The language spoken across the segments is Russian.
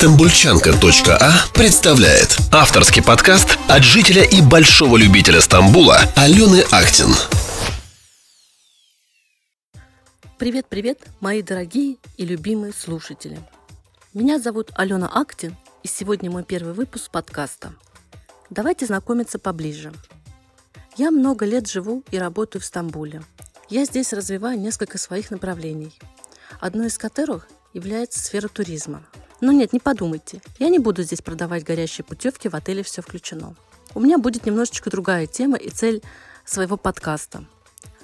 Стамбульчанка.а представляет авторский подкаст от жителя и большого любителя Стамбула Алены Актин. Привет-привет, мои дорогие и любимые слушатели. Меня зовут Алена Актин, и сегодня мой первый выпуск подкаста. Давайте знакомиться поближе. Я много лет живу и работаю в Стамбуле. Я здесь развиваю несколько своих направлений, одно из которых является сфера туризма – но нет, не подумайте. Я не буду здесь продавать горящие путевки, в отеле все включено. У меня будет немножечко другая тема и цель своего подкаста.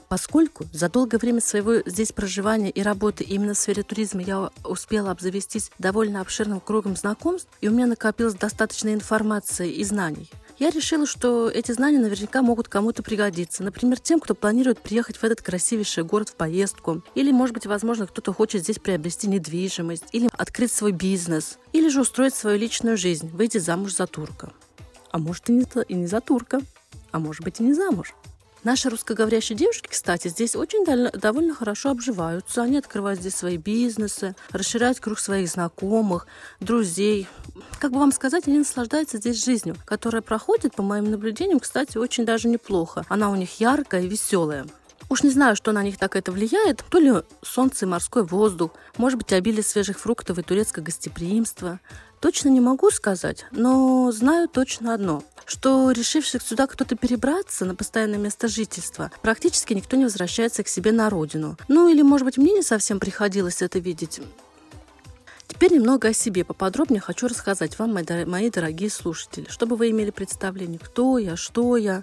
Поскольку за долгое время своего здесь проживания и работы именно в сфере туризма я успела обзавестись довольно обширным кругом знакомств, и у меня накопилось достаточно информации и знаний – я решила, что эти знания наверняка могут кому-то пригодиться. Например, тем, кто планирует приехать в этот красивейший город в поездку. Или, может быть, возможно, кто-то хочет здесь приобрести недвижимость. Или открыть свой бизнес. Или же устроить свою личную жизнь, выйти замуж за турка. А может и не, и не за турка. А может быть и не замуж. Наши русскоговорящие девушки, кстати, здесь очень довольно хорошо обживаются. Они открывают здесь свои бизнесы, расширяют круг своих знакомых, друзей. Как бы вам сказать, они наслаждаются здесь жизнью, которая проходит, по моим наблюдениям, кстати, очень даже неплохо. Она у них яркая и веселая. Уж не знаю, что на них так это влияет. То ли солнце и морской воздух, может быть, обилие свежих фруктов и турецкое гостеприимство. Точно не могу сказать, но знаю точно одно – что решивших сюда кто-то перебраться на постоянное место жительства, практически никто не возвращается к себе на родину. Ну или, может быть, мне не совсем приходилось это видеть. Теперь немного о себе. Поподробнее хочу рассказать вам, мои дорогие слушатели, чтобы вы имели представление, кто я, что я.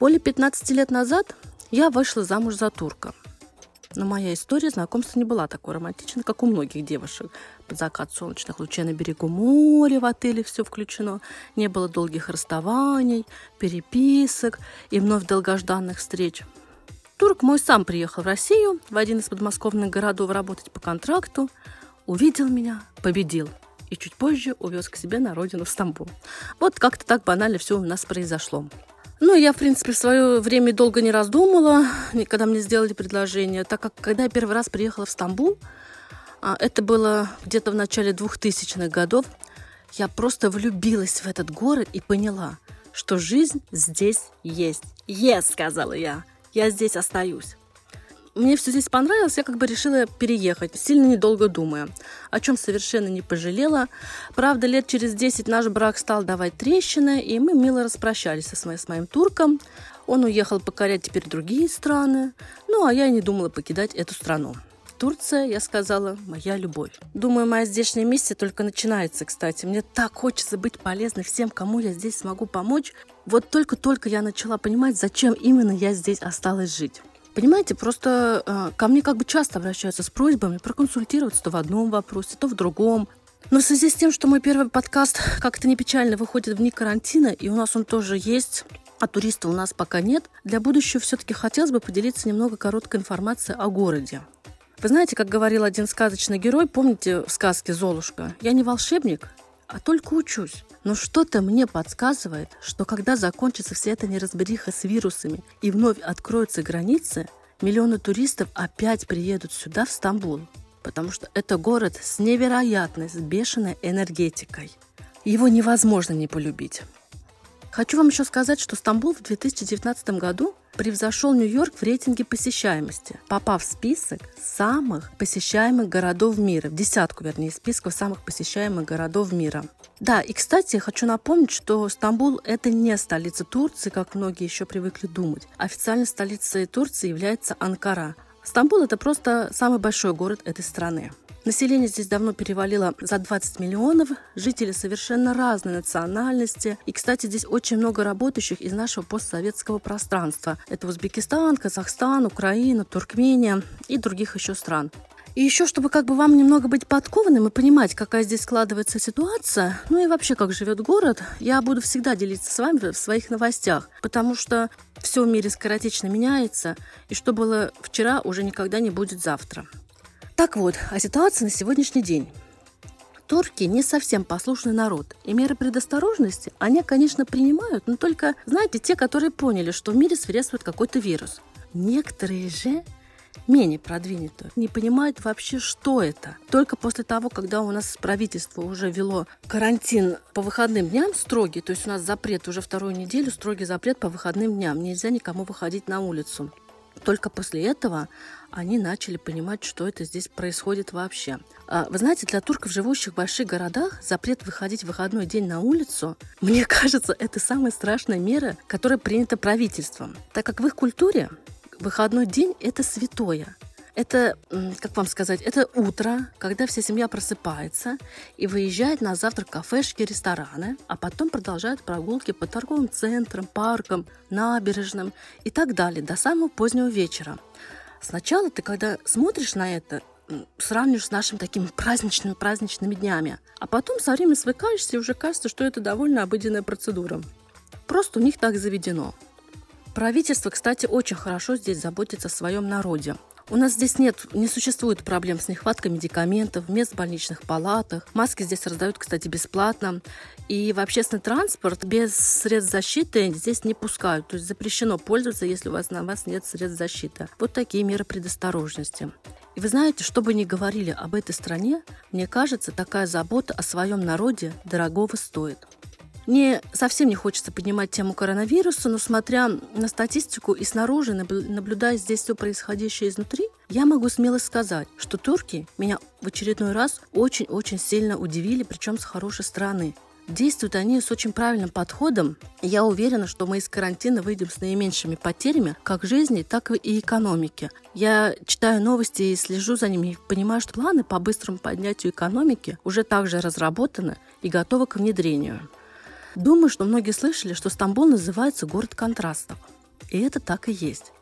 Более 15 лет назад я вышла замуж за турка – но моя история знакомства не была такой романтичной, как у многих девушек. Под закат солнечных лучей на берегу моря в отеле все включено. Не было долгих расставаний, переписок и вновь долгожданных встреч. Турк мой сам приехал в Россию, в один из подмосковных городов работать по контракту, увидел меня, победил и чуть позже увез к себе на родину в Стамбул. Вот как-то так банально все у нас произошло. Ну, я, в принципе, в свое время долго не раздумала, когда мне сделали предложение, так как, когда я первый раз приехала в Стамбул, а, это было где-то в начале 2000-х годов, я просто влюбилась в этот город и поняла, что жизнь здесь есть. «Yes», сказала я, я здесь остаюсь мне все здесь понравилось, я как бы решила переехать, сильно недолго думая, о чем совершенно не пожалела. Правда, лет через 10 наш брак стал давать трещины, и мы мило распрощались с моим, с моим турком. Он уехал покорять теперь другие страны, ну а я и не думала покидать эту страну. Турция, я сказала, моя любовь. Думаю, моя здешняя миссия только начинается, кстати. Мне так хочется быть полезной всем, кому я здесь смогу помочь. Вот только-только я начала понимать, зачем именно я здесь осталась жить. Понимаете, просто э, ко мне как бы часто обращаются с просьбами проконсультироваться то в одном вопросе, то в другом. Но в связи с тем, что мой первый подкаст, как то не печально, выходит вне карантина, и у нас он тоже есть, а туристов у нас пока нет, для будущего все-таки хотелось бы поделиться немного короткой информацией о городе. Вы знаете, как говорил один сказочный герой, помните в сказке «Золушка»? «Я не волшебник, а только учусь. Но что-то мне подсказывает, что когда закончится вся эта неразбериха с вирусами и вновь откроются границы, миллионы туристов опять приедут сюда, в Стамбул. Потому что это город с невероятной, с бешеной энергетикой. Его невозможно не полюбить. Хочу вам еще сказать, что Стамбул в 2019 году превзошел Нью-Йорк в рейтинге посещаемости, попав в список самых посещаемых городов мира, в десятку, вернее, списков самых посещаемых городов мира. Да, и, кстати, хочу напомнить, что Стамбул – это не столица Турции, как многие еще привыкли думать. Официальной столицей Турции является Анкара. Стамбул – это просто самый большой город этой страны. Население здесь давно перевалило за 20 миллионов, жители совершенно разной национальности. И, кстати, здесь очень много работающих из нашего постсоветского пространства. Это Узбекистан, Казахстан, Украина, Туркмения и других еще стран. И еще, чтобы как бы вам немного быть подкованным и понимать, какая здесь складывается ситуация, ну и вообще, как живет город, я буду всегда делиться с вами в своих новостях, потому что все в мире скоротечно меняется, и что было вчера, уже никогда не будет завтра. Так вот, о ситуации на сегодняшний день. Турки не совсем послушный народ, и меры предосторожности они, конечно, принимают, но только, знаете, те, которые поняли, что в мире свирепствует какой-то вирус. Некоторые же менее продвинутую, не понимают вообще, что это. Только после того, когда у нас правительство уже вело карантин по выходным дням строгий, то есть у нас запрет уже вторую неделю, строгий запрет по выходным дням, нельзя никому выходить на улицу. Только после этого они начали понимать, что это здесь происходит вообще. А, вы знаете, для турков, живущих в больших городах, запрет выходить в выходной день на улицу, мне кажется, это самая страшная мера, которая принята правительством. Так как в их культуре выходной день – это святое. Это, как вам сказать, это утро, когда вся семья просыпается и выезжает на завтрак в кафешки, рестораны, а потом продолжает прогулки по торговым центрам, паркам, набережным и так далее до самого позднего вечера. Сначала ты, когда смотришь на это, сравниваешь с нашими такими праздничными праздничными днями, а потом со временем свыкаешься и уже кажется, что это довольно обыденная процедура. Просто у них так заведено. Правительство, кстати, очень хорошо здесь заботится о своем народе. У нас здесь нет, не существует проблем с нехваткой медикаментов, мест в больничных палатах. Маски здесь раздают, кстати, бесплатно. И в общественный транспорт без средств защиты здесь не пускают. То есть запрещено пользоваться, если у вас на вас нет средств защиты. Вот такие меры предосторожности. И вы знаете, что бы ни говорили об этой стране, мне кажется, такая забота о своем народе дорогого стоит. Мне совсем не хочется поднимать тему коронавируса, но смотря на статистику и снаружи, наблюдая здесь все происходящее изнутри, я могу смело сказать, что турки меня в очередной раз очень-очень сильно удивили, причем с хорошей стороны. Действуют они с очень правильным подходом. Я уверена, что мы из карантина выйдем с наименьшими потерями как жизни, так и экономики. Я читаю новости и слежу за ними и понимаю, что планы по быстрому поднятию экономики уже также разработаны и готовы к внедрению. Думаю, что многие слышали, что Стамбул называется город контрастов. И это так и есть.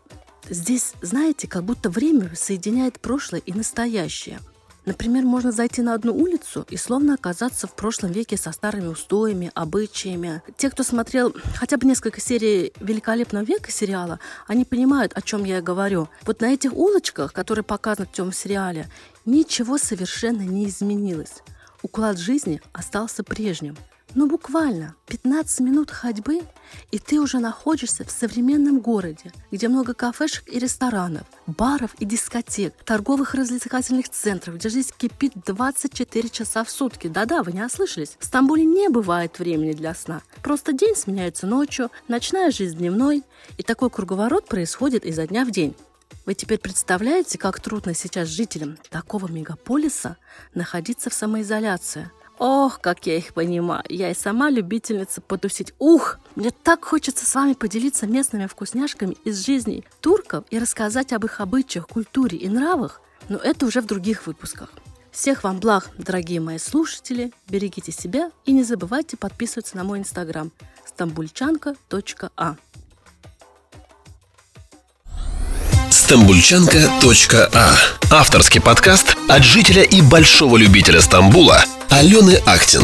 Здесь, знаете, как будто время соединяет прошлое и настоящее. Например, можно зайти на одну улицу и словно оказаться в прошлом веке со старыми устоями, обычаями. Те, кто смотрел хотя бы несколько серий «Великолепного века» сериала, они понимают, о чем я говорю. Вот на этих улочках, которые показаны в том сериале, ничего совершенно не изменилось. Уклад жизни остался прежним – но буквально 15 минут ходьбы, и ты уже находишься в современном городе, где много кафешек и ресторанов, баров и дискотек, торговых развлекательных центров, где жизнь кипит 24 часа в сутки. Да-да, вы не ослышались. В Стамбуле не бывает времени для сна. Просто день сменяется ночью, ночная жизнь дневной, и такой круговорот происходит изо дня в день. Вы теперь представляете, как трудно сейчас жителям такого мегаполиса находиться в самоизоляции – Ох, как я их понимаю. Я и сама любительница потусить. Ух, мне так хочется с вами поделиться местными вкусняшками из жизни турков и рассказать об их обычаях, культуре и нравах, но это уже в других выпусках. Всех вам благ, дорогие мои слушатели. Берегите себя и не забывайте подписываться на мой инстаграм стамбульчанка.а. Стамбульчанка.а Авторский подкаст от жителя и большого любителя Стамбула Алены Актин.